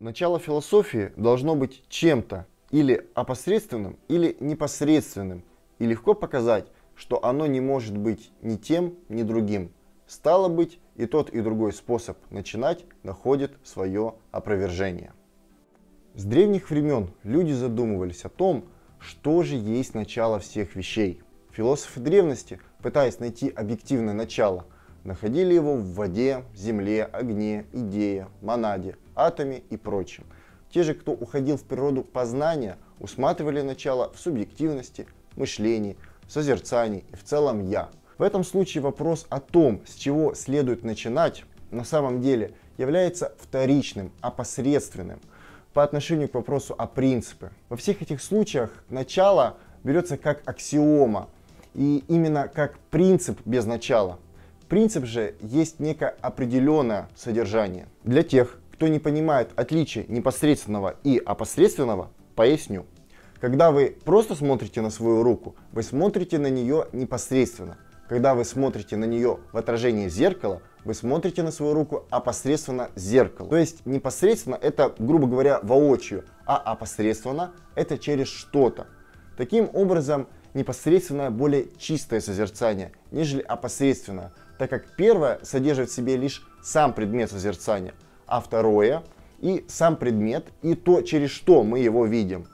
Начало философии должно быть чем-то или опосредственным, или непосредственным, и легко показать, что оно не может быть ни тем, ни другим. Стало быть, и тот, и другой способ начинать находит свое опровержение. С древних времен люди задумывались о том, что же есть начало всех вещей. Философы древности, пытаясь найти объективное начало, находили его в воде, земле, огне, идее, монаде, атоме и прочем. Те же, кто уходил в природу познания, усматривали начало в субъективности, мышлении, созерцании и в целом «я». В этом случае вопрос о том, с чего следует начинать, на самом деле является вторичным, опосредственным по отношению к вопросу о принципе. Во всех этих случаях начало берется как аксиома и именно как принцип без начала. Принцип же есть некое определенное содержание. Для тех, кто не понимает отличия непосредственного и опосредственного, поясню. Когда вы просто смотрите на свою руку, вы смотрите на нее непосредственно. Когда вы смотрите на нее в отражении зеркала, вы смотрите на свою руку опосредственно зеркало. То есть непосредственно это, грубо говоря, воочию, а опосредственно это через что-то. Таким образом, непосредственное более чистое созерцание, нежели опосредственное, так как первое содержит в себе лишь сам предмет созерцания – а второе и сам предмет, и то, через что мы его видим.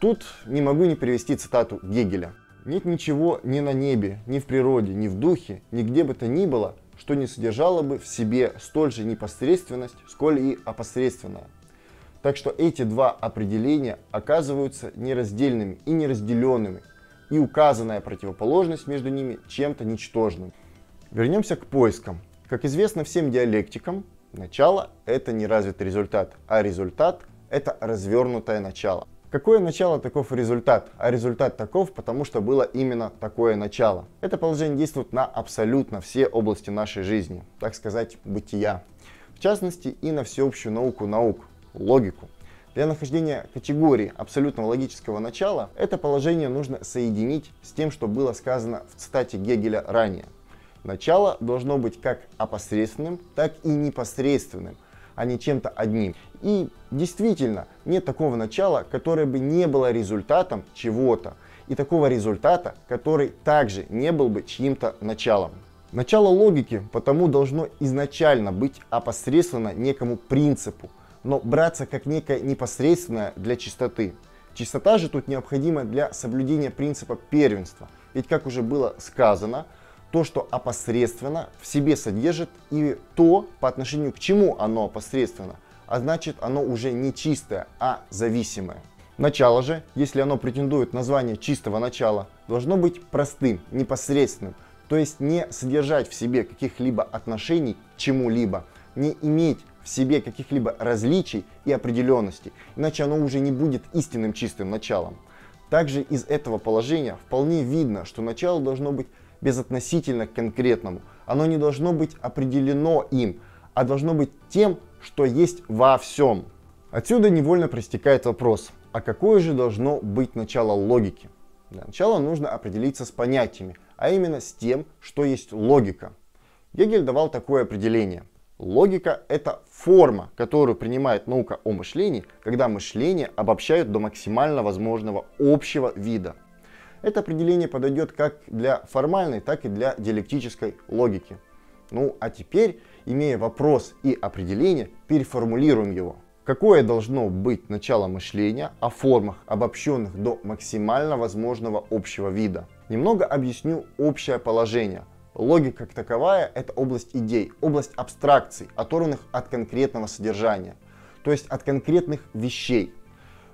Тут не могу не привести цитату Гегеля. Нет ничего ни на небе, ни в природе, ни в духе, ни где бы то ни было, что не содержало бы в себе столь же непосредственность, сколь и опосредственная. Так что эти два определения оказываются нераздельными и неразделенными, и указанная противоположность между ними чем-то ничтожным. Вернемся к поискам. Как известно всем диалектикам, Начало – это не развитый результат, а результат – это развернутое начало. Какое начало, таков результат, а результат таков, потому что было именно такое начало. Это положение действует на абсолютно все области нашей жизни, так сказать, бытия. В частности и на всеобщую науку наук, логику. Для нахождения категории абсолютного логического начала это положение нужно соединить с тем, что было сказано в цитате Гегеля ранее – Начало должно быть как опосредственным, так и непосредственным, а не чем-то одним. И действительно, нет такого начала, которое бы не было результатом чего-то, и такого результата, который также не был бы чьим-то началом. Начало логики потому должно изначально быть опосредственно некому принципу, но браться как некое непосредственное для чистоты. Чистота же тут необходима для соблюдения принципа первенства. Ведь, как уже было сказано, то, что опосредственно в себе содержит и то, по отношению к чему оно опосредственно, а значит оно уже не чистое, а зависимое. Начало же, если оно претендует на звание чистого начала, должно быть простым, непосредственным, то есть не содержать в себе каких-либо отношений к чему-либо, не иметь в себе каких-либо различий и определенностей, иначе оно уже не будет истинным чистым началом. Также из этого положения вполне видно, что начало должно быть безотносительно к конкретному. Оно не должно быть определено им, а должно быть тем, что есть во всем. Отсюда невольно проистекает вопрос, а какое же должно быть начало логики? Для начала нужно определиться с понятиями, а именно с тем, что есть логика. Гегель давал такое определение. Логика – это форма, которую принимает наука о мышлении, когда мышление обобщают до максимально возможного общего вида. Это определение подойдет как для формальной, так и для диалектической логики. Ну а теперь, имея вопрос и определение, переформулируем его. Какое должно быть начало мышления о формах, обобщенных до максимально возможного общего вида? Немного объясню общее положение. Логика как таковая – это область идей, область абстракций, оторванных от конкретного содержания, то есть от конкретных вещей.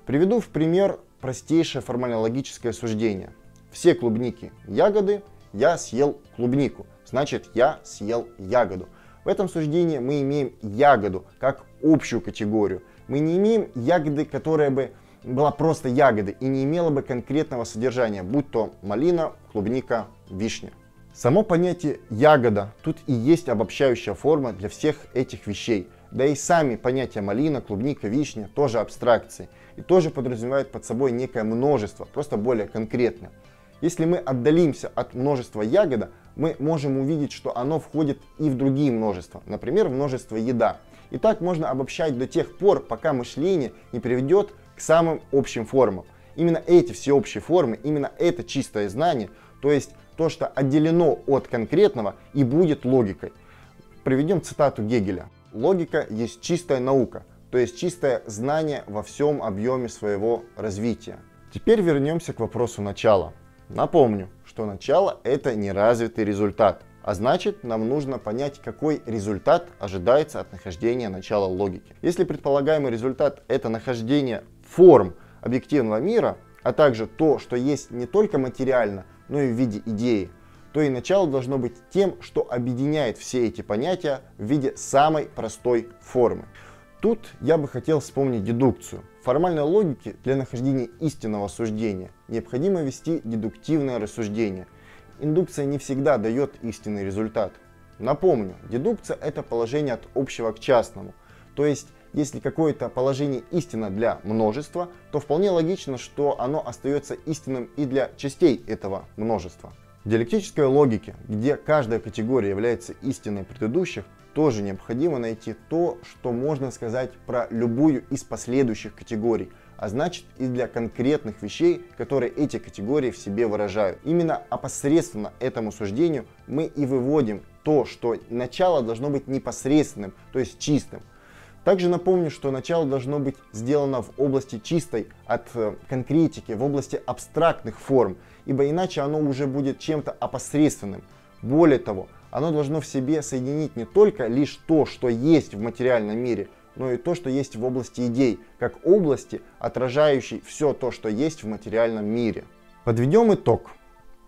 Приведу в пример простейшее формально-логическое суждение. Все клубники ягоды, я съел клубнику, значит я съел ягоду. В этом суждении мы имеем ягоду как общую категорию. Мы не имеем ягоды, которая бы была просто ягоды и не имела бы конкретного содержания, будь то малина, клубника, вишня. Само понятие ягода тут и есть обобщающая форма для всех этих вещей. Да и сами понятия малина, клубника, вишня тоже абстракции и тоже подразумевают под собой некое множество, просто более конкретное. Если мы отдалимся от множества ягода, мы можем увидеть, что оно входит и в другие множества, например, множество еда. И так можно обобщать до тех пор, пока мышление не приведет к самым общим формам. Именно эти всеобщие формы, именно это чистое знание, то есть то, что отделено от конкретного и будет логикой. Приведем цитату Гегеля. Логика есть чистая наука, то есть чистое знание во всем объеме своего развития. Теперь вернемся к вопросу начала. Напомню, что начало это неразвитый результат, а значит нам нужно понять, какой результат ожидается от нахождения начала логики. Если предполагаемый результат это нахождение форм объективного мира, а также то, что есть не только материально, но и в виде идеи, то и начало должно быть тем, что объединяет все эти понятия в виде самой простой формы. Тут я бы хотел вспомнить дедукцию. В формальной логике для нахождения истинного суждения необходимо вести дедуктивное рассуждение. Индукция не всегда дает истинный результат. Напомню, дедукция это положение от общего к частному. То есть, если какое-то положение истинно для множества, то вполне логично, что оно остается истинным и для частей этого множества. В диалектической логике, где каждая категория является истиной предыдущих, тоже необходимо найти то, что можно сказать про любую из последующих категорий, а значит и для конкретных вещей, которые эти категории в себе выражают. Именно опосредственно этому суждению мы и выводим то, что начало должно быть непосредственным, то есть чистым. Также напомню, что начало должно быть сделано в области чистой от э, конкретики, в области абстрактных форм, ибо иначе оно уже будет чем-то опосредственным. Более того, оно должно в себе соединить не только лишь то, что есть в материальном мире, но и то, что есть в области идей, как области, отражающей все то, что есть в материальном мире. Подведем итог.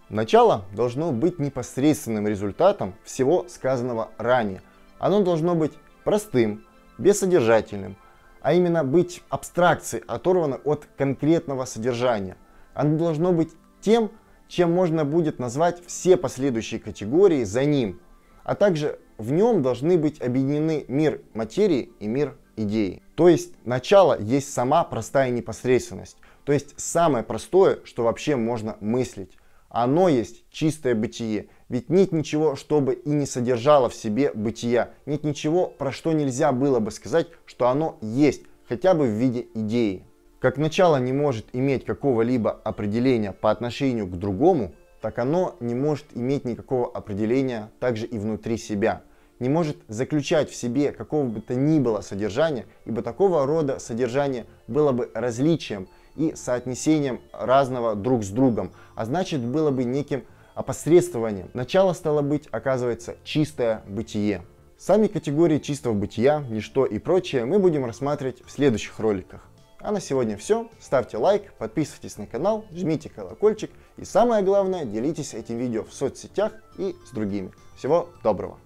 Начало должно быть непосредственным результатом всего сказанного ранее. Оно должно быть простым, бессодержательным, а именно быть абстракцией, оторвано от конкретного содержания. Оно должно быть тем, чем можно будет назвать все последующие категории за ним, а также в нем должны быть объединены мир материи и мир идеи. То есть начало есть сама простая непосредственность, то есть самое простое, что вообще можно мыслить. Оно есть чистое бытие, ведь нет ничего, чтобы и не содержало в себе бытия, нет ничего, про что нельзя было бы сказать, что оно есть, хотя бы в виде идеи. Как начало не может иметь какого-либо определения по отношению к другому, так оно не может иметь никакого определения также и внутри себя. Не может заключать в себе какого бы то ни было содержания, ибо такого рода содержание было бы различием и соотнесением разного друг с другом, а значит было бы неким опосредствованием. Начало стало быть, оказывается, чистое бытие. Сами категории чистого бытия, ничто и прочее мы будем рассматривать в следующих роликах. А на сегодня все. Ставьте лайк, подписывайтесь на канал, жмите колокольчик и самое главное, делитесь этим видео в соцсетях и с другими. Всего доброго!